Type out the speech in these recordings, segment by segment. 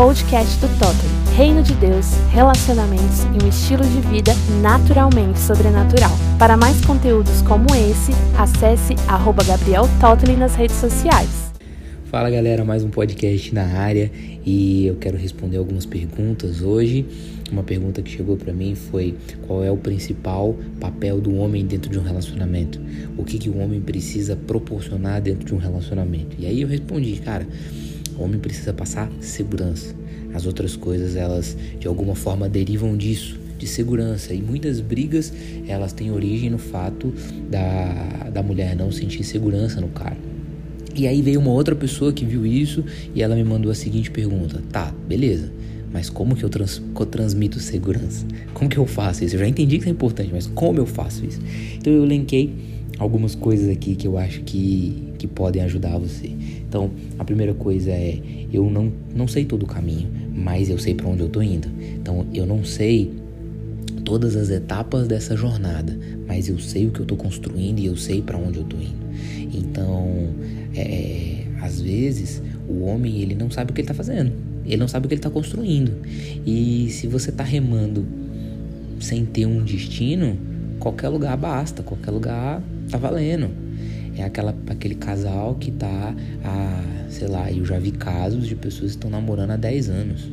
podcast do Totem. Reino de Deus, relacionamentos e um estilo de vida naturalmente sobrenatural. Para mais conteúdos como esse, acesse arroba Gabriel Totley nas redes sociais. Fala galera, mais um podcast na área e eu quero responder algumas perguntas hoje. Uma pergunta que chegou para mim foi qual é o principal papel do homem dentro de um relacionamento? O que, que o homem precisa proporcionar dentro de um relacionamento? E aí eu respondi, cara, o homem precisa passar segurança. As outras coisas, elas de alguma forma derivam disso, de segurança. E muitas brigas, elas têm origem no fato da, da mulher não sentir segurança no cara. E aí veio uma outra pessoa que viu isso e ela me mandou a seguinte pergunta: Tá, beleza, mas como que eu, trans, eu transmito segurança? Como que eu faço isso? Eu já entendi que isso é importante, mas como eu faço isso? Então eu elenquei algumas coisas aqui que eu acho que, que podem ajudar você. Então, a primeira coisa é: eu não, não sei todo o caminho, mas eu sei para onde eu tô indo. Então, eu não sei todas as etapas dessa jornada, mas eu sei o que eu tô construindo e eu sei para onde eu tô indo. Então, é, é, às vezes o homem ele não sabe o que ele está fazendo, ele não sabe o que ele está construindo. E se você está remando sem ter um destino, qualquer lugar basta, qualquer lugar tá valendo. É aquela, aquele casal que tá a, sei lá, eu já vi casos de pessoas que estão namorando há 10 anos.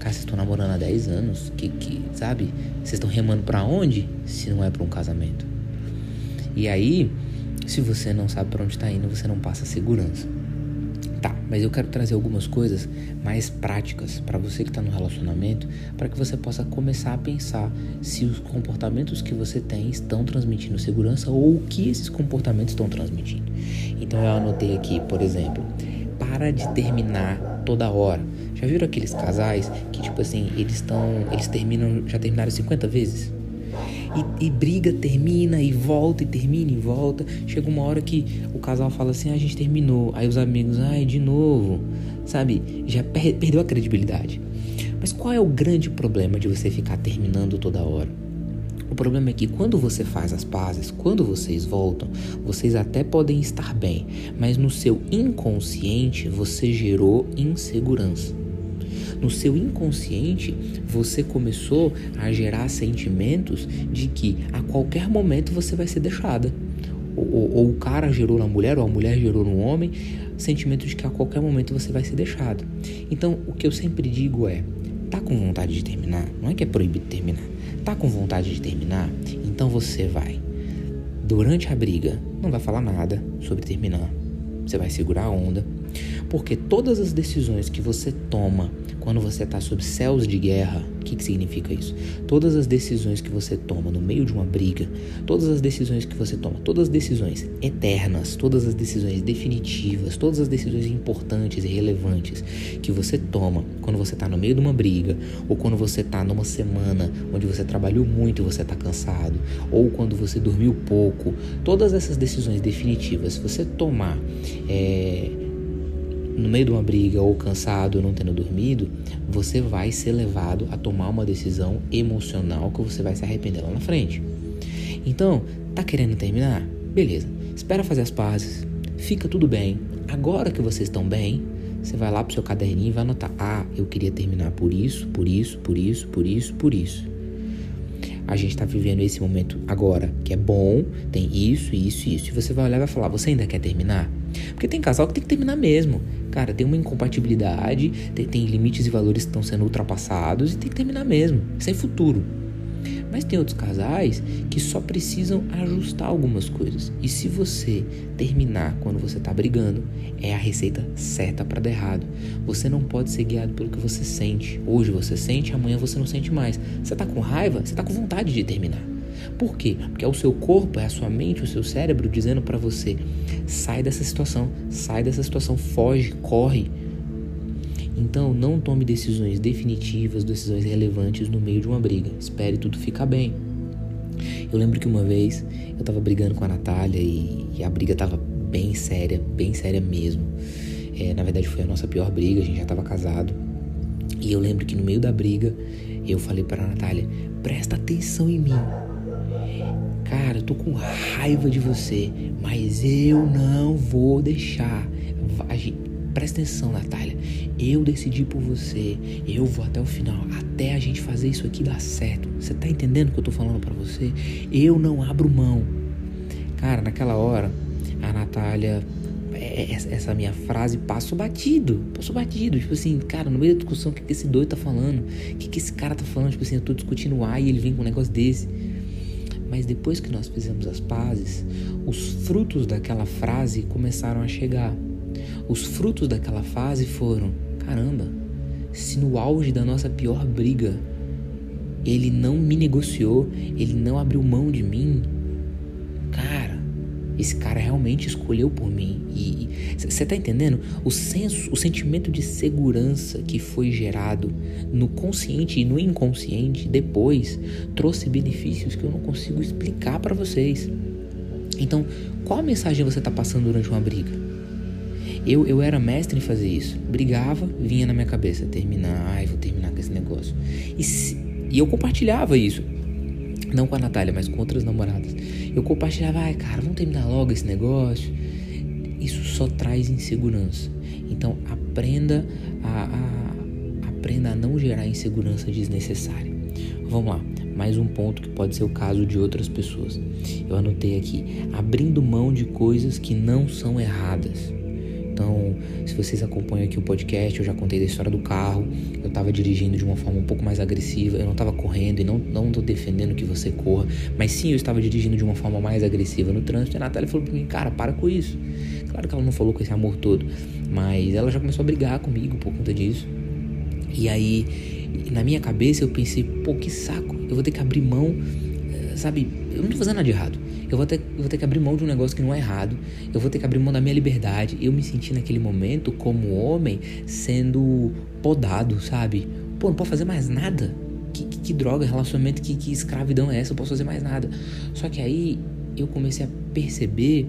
Cara, vocês estão namorando há 10 anos, que, que sabe? Vocês estão remando para onde se não é para um casamento? E aí, se você não sabe para onde está indo, você não passa segurança. Tá, mas eu quero trazer algumas coisas mais práticas para você que está no relacionamento, para que você possa começar a pensar se os comportamentos que você tem estão transmitindo segurança ou o que esses comportamentos estão transmitindo. Então eu anotei aqui, por exemplo, para de terminar toda hora. Já viram aqueles casais que tipo assim, eles estão, eles terminam, já terminaram 50 vezes? E, e, briga, termina e volta, e termina e volta. Chega uma hora que o casal fala assim: ah, a gente terminou. Aí os amigos, ai, de novo. Sabe? Já per perdeu a credibilidade. Mas qual é o grande problema de você ficar terminando toda hora? O problema é que quando você faz as pazes, quando vocês voltam, vocês até podem estar bem, mas no seu inconsciente você gerou insegurança no seu inconsciente você começou a gerar sentimentos de que a qualquer momento você vai ser deixada. Ou, ou, ou, o cara gerou na mulher, ou a mulher gerou no homem, sentimento de que a qualquer momento você vai ser deixado. Então, o que eu sempre digo é: tá com vontade de terminar? Não é que é proibido terminar. Tá com vontade de terminar? Então você vai. Durante a briga, não vai falar nada sobre terminar. Você vai segurar a onda, porque todas as decisões que você toma quando você está sob céus de guerra, o que, que significa isso? Todas as decisões que você toma no meio de uma briga, todas as decisões que você toma, todas as decisões eternas, todas as decisões definitivas, todas as decisões importantes e relevantes que você toma quando você está no meio de uma briga, ou quando você está numa semana onde você trabalhou muito e você está cansado, ou quando você dormiu pouco, todas essas decisões definitivas, se você tomar é, no meio de uma briga ou cansado não tendo dormido, você vai ser levado a tomar uma decisão emocional que você vai se arrepender lá na frente. Então, tá querendo terminar? Beleza. Espera fazer as pazes. Fica tudo bem. Agora que vocês estão bem, você vai lá pro seu caderninho e vai anotar: "Ah, eu queria terminar por isso, por isso, por isso, por isso, por isso" a gente está vivendo esse momento agora, que é bom, tem isso, isso, isso. E você vai olhar e vai falar: você ainda quer terminar? Porque tem casal que tem que terminar mesmo. Cara, tem uma incompatibilidade, tem, tem limites e valores que estão sendo ultrapassados e tem que terminar mesmo. Isso é futuro. Mas tem outros casais que só precisam ajustar algumas coisas. E se você terminar quando você está brigando, é a receita certa para dar errado. Você não pode ser guiado pelo que você sente. Hoje você sente, amanhã você não sente mais. Você está com raiva, você está com vontade de terminar. Por quê? Porque é o seu corpo, é a sua mente, o seu cérebro dizendo para você: sai dessa situação, sai dessa situação, foge, corre. Então, não tome decisões definitivas, decisões relevantes no meio de uma briga. Espere tudo ficar bem. Eu lembro que uma vez eu tava brigando com a Natália e, e a briga tava bem séria, bem séria mesmo. É, na verdade, foi a nossa pior briga, a gente já tava casado. E eu lembro que no meio da briga eu falei para Natália: presta atenção em mim. Cara, eu tô com raiva de você, mas eu não vou deixar. Presta atenção, Natália. Eu decidi por você. Eu vou até o final, até a gente fazer isso aqui dar certo. Você tá entendendo o que eu tô falando para você? Eu não abro mão. Cara, naquela hora, a Natália é, é, essa minha frase passo batido, passo batido, tipo assim, cara, no meio da discussão, o que, que esse doido tá falando? O que, que esse cara tá falando? Tipo assim, eu tô discutindo A e ele vem com um negócio desse. Mas depois que nós fizemos as pazes, os frutos daquela frase começaram a chegar. Os frutos daquela fase foram: caramba, se no auge da nossa pior briga ele não me negociou, ele não abriu mão de mim, esse cara realmente escolheu por mim. E você tá entendendo? O senso, o sentimento de segurança que foi gerado no consciente e no inconsciente depois trouxe benefícios que eu não consigo explicar para vocês. Então, qual a mensagem você tá passando durante uma briga? Eu, eu era mestre em fazer isso. Brigava, vinha na minha cabeça, terminar, ai, vou terminar com esse negócio. E, se, e eu compartilhava isso. Não com a Natália, mas com outras namoradas. Eu compartilhava, ai, cara, vamos terminar logo esse negócio. Isso só traz insegurança. Então, aprenda a, a aprenda a não gerar insegurança desnecessária. Vamos lá, mais um ponto que pode ser o caso de outras pessoas. Eu anotei aqui: abrindo mão de coisas que não são erradas. Então, se vocês acompanham aqui o podcast, eu já contei da história do carro. Eu estava dirigindo de uma forma um pouco mais agressiva. Eu não estava correndo e não não tô defendendo que você corra, mas sim eu estava dirigindo de uma forma mais agressiva no trânsito. E a Natália falou para mim, cara, para com isso. Claro que ela não falou com esse amor todo, mas ela já começou a brigar comigo por conta disso. E aí, na minha cabeça, eu pensei, pô, que saco. Eu vou ter que abrir mão, eh, sabe? Eu não tô fazendo nada de errado. Eu vou, ter, vou ter que abrir mão de um negócio que não é errado. Eu vou ter que abrir mão da minha liberdade. Eu me senti naquele momento como homem sendo podado, sabe? Pô, não posso fazer mais nada. Que, que, que droga, relacionamento, que, que escravidão é essa? Eu posso fazer mais nada. Só que aí eu comecei a perceber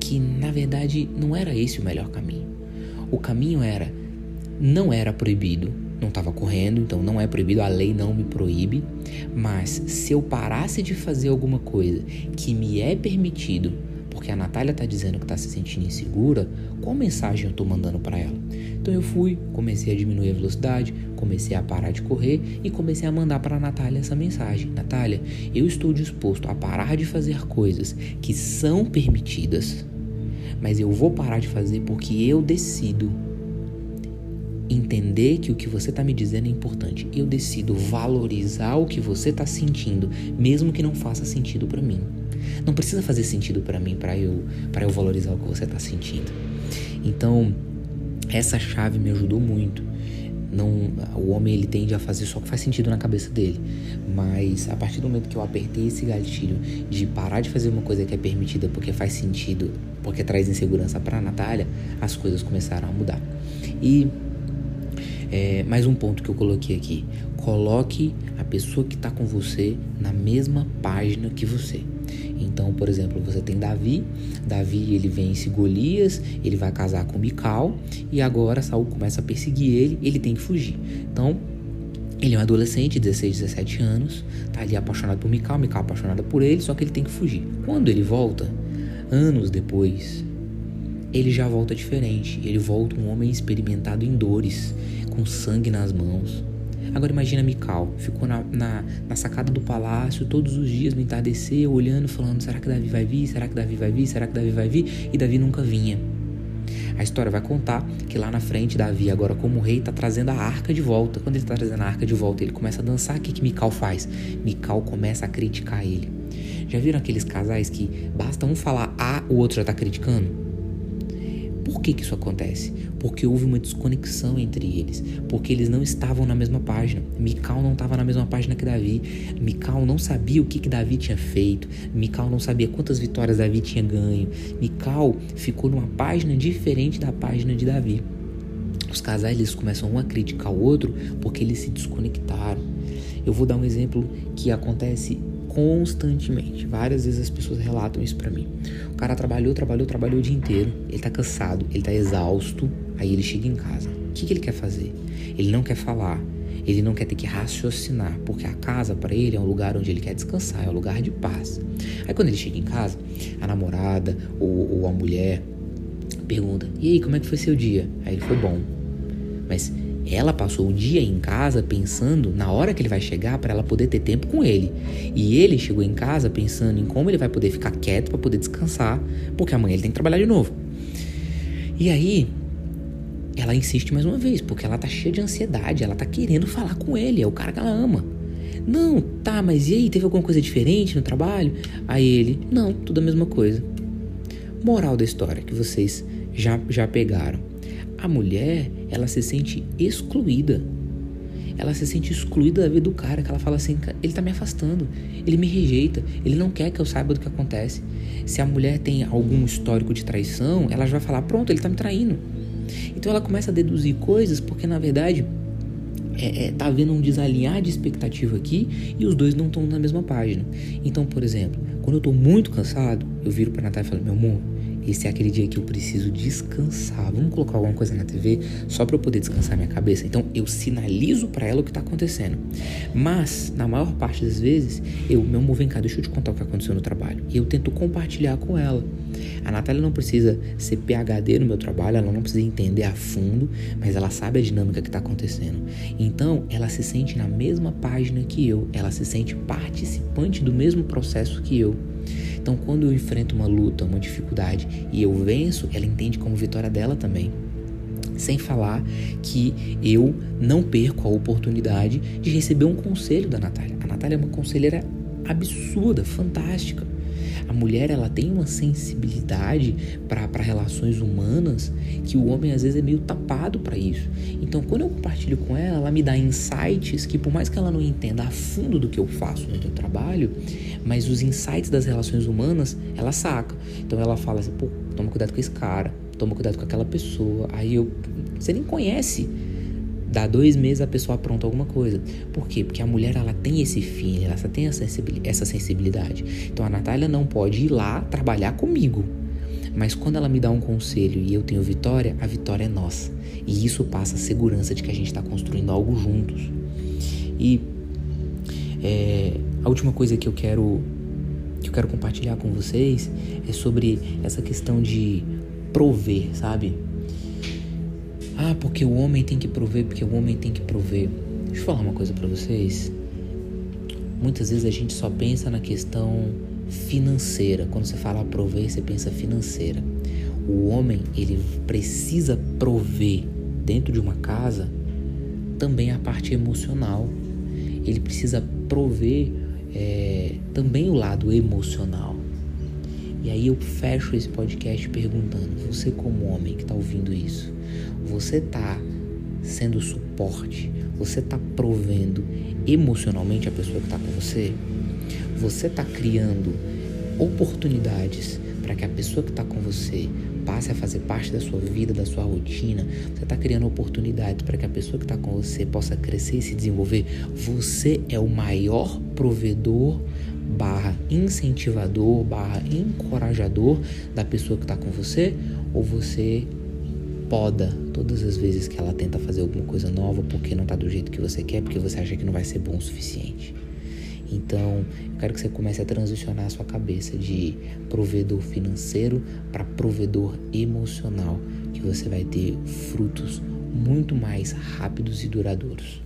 que na verdade não era esse o melhor caminho. O caminho era não era proibido, não estava correndo, então não é proibido, a lei não me proíbe, mas se eu parasse de fazer alguma coisa que me é permitido, porque a Natália está dizendo que está se sentindo insegura, qual mensagem eu estou mandando para ela? Então eu fui, comecei a diminuir a velocidade, comecei a parar de correr e comecei a mandar para a Natália essa mensagem: Natália, eu estou disposto a parar de fazer coisas que são permitidas, mas eu vou parar de fazer porque eu decido entender que o que você está me dizendo é importante. Eu decido valorizar o que você está sentindo, mesmo que não faça sentido para mim. Não precisa fazer sentido para mim para eu para eu valorizar o que você está sentindo. Então essa chave me ajudou muito. Não, o homem ele tende a fazer só o que faz sentido na cabeça dele, mas a partir do momento que eu apertei esse gatilho de parar de fazer uma coisa que é permitida porque faz sentido, porque traz insegurança para Natália, as coisas começaram a mudar. E é, mais um ponto que eu coloquei aqui: coloque a pessoa que está com você na mesma página que você. Então, por exemplo, você tem Davi, Davi ele vence Golias, ele vai casar com Mical e agora Saul começa a perseguir ele, ele tem que fugir. Então, ele é um adolescente, 16, 17 anos, tá ali apaixonado por Mical, Mical apaixonada por ele, só que ele tem que fugir. Quando ele volta, anos depois, ele já volta diferente. Ele volta um homem experimentado em dores, com sangue nas mãos. Agora imagina Mical, ficou na, na, na, sacada do palácio todos os dias no entardecer, olhando, falando: será que Davi vai vir? Será que Davi vai vir? Será que Davi vai vir? E Davi nunca vinha. A história vai contar que lá na frente, Davi, agora como rei, está trazendo a arca de volta. Quando ele está trazendo a arca de volta, ele começa a dançar. O que, que Mical faz? Mical começa a criticar ele. Já viram aqueles casais que basta um falar A, o outro já está criticando? Por que, que isso acontece? Porque houve uma desconexão entre eles, porque eles não estavam na mesma página. Mical não estava na mesma página que Davi. Mical não sabia o que, que Davi tinha feito. Mical não sabia quantas vitórias Davi tinha ganho. Mical ficou numa página diferente da página de Davi. Os casais eles começam um a criticar o outro porque eles se desconectaram. Eu vou dar um exemplo que acontece constantemente. Várias vezes as pessoas relatam isso para mim. O cara trabalhou, trabalhou, trabalhou o dia inteiro. Ele tá cansado, ele tá exausto. Aí ele chega em casa. O que, que ele quer fazer? Ele não quer falar. Ele não quer ter que raciocinar, porque a casa para ele é um lugar onde ele quer descansar, é um lugar de paz. Aí quando ele chega em casa, a namorada ou, ou a mulher pergunta: E aí, como é que foi seu dia? Aí ele foi bom. mas ela passou o dia em casa pensando na hora que ele vai chegar para ela poder ter tempo com ele. E ele chegou em casa pensando em como ele vai poder ficar quieto para poder descansar, porque amanhã ele tem que trabalhar de novo. E aí, ela insiste mais uma vez, porque ela tá cheia de ansiedade, ela tá querendo falar com ele, é o cara que ela ama. Não, tá, mas e aí, teve alguma coisa diferente no trabalho? Aí ele, não, tudo a mesma coisa. Moral da história que vocês já, já pegaram. A mulher, ela se sente excluída. Ela se sente excluída da vida do cara, que ela fala assim, ele tá me afastando, ele me rejeita, ele não quer que eu saiba do que acontece. Se a mulher tem algum histórico de traição, ela já vai falar, pronto, ele tá me traindo. Então ela começa a deduzir coisas porque na verdade é, é, tá havendo um desalinhar de expectativa aqui e os dois não estão na mesma página. Então, por exemplo, quando eu tô muito cansado, eu viro pra Natália e falo, meu amor, esse é aquele dia que eu preciso descansar. Vamos colocar alguma coisa na TV só para eu poder descansar minha cabeça. Então eu sinalizo para ela o que tá acontecendo. Mas na maior parte das vezes, eu, meu amor, vem cá, deixa eu te contar o que aconteceu no trabalho. E eu tento compartilhar com ela. A Natália não precisa ser PhD no meu trabalho, ela não precisa entender a fundo, mas ela sabe a dinâmica que está acontecendo. Então, ela se sente na mesma página que eu, ela se sente participante do mesmo processo que eu. Então, quando eu enfrento uma luta, uma dificuldade e eu venço, ela entende como vitória dela também. Sem falar que eu não perco a oportunidade de receber um conselho da Natália. A Natália é uma conselheira absurda, fantástica. A mulher ela tem uma sensibilidade para relações humanas que o homem às vezes é meio tapado para isso. Então, quando eu compartilho com ela, ela me dá insights que, por mais que ela não entenda a fundo do que eu faço no meu trabalho, mas os insights das relações humanas ela saca. Então, ela fala assim: pô, toma cuidado com esse cara, toma cuidado com aquela pessoa. Aí eu. Você nem conhece Dá dois meses a pessoa apronta alguma coisa. Por quê? Porque a mulher ela tem esse fim, ela tem essa sensibilidade. Então a Natália não pode ir lá trabalhar comigo. Mas quando ela me dá um conselho e eu tenho vitória, a vitória é nossa. E isso passa a segurança de que a gente está construindo algo juntos. E é, a última coisa que eu quero que eu quero compartilhar com vocês é sobre essa questão de prover, sabe? Ah, porque o homem tem que prover, porque o homem tem que prover. Deixa eu falar uma coisa para vocês. Muitas vezes a gente só pensa na questão financeira. Quando você fala prover, você pensa financeira. O homem, ele precisa prover dentro de uma casa também a parte emocional. Ele precisa prover é, também o lado emocional. E aí eu fecho esse podcast perguntando: você, como homem que está ouvindo isso, você está sendo suporte? Você está provendo emocionalmente a pessoa que está com você? Você está criando oportunidades para que a pessoa que está com você passe a fazer parte da sua vida, da sua rotina. Você está criando oportunidades para que a pessoa que está com você possa crescer e se desenvolver. Você é o maior provedor barra incentivador barra encorajador da pessoa que está com você ou você poda todas as vezes que ela tenta fazer alguma coisa nova porque não está do jeito que você quer, porque você acha que não vai ser bom o suficiente. Então, eu quero que você comece a transicionar a sua cabeça de provedor financeiro para provedor emocional, que você vai ter frutos muito mais rápidos e duradouros.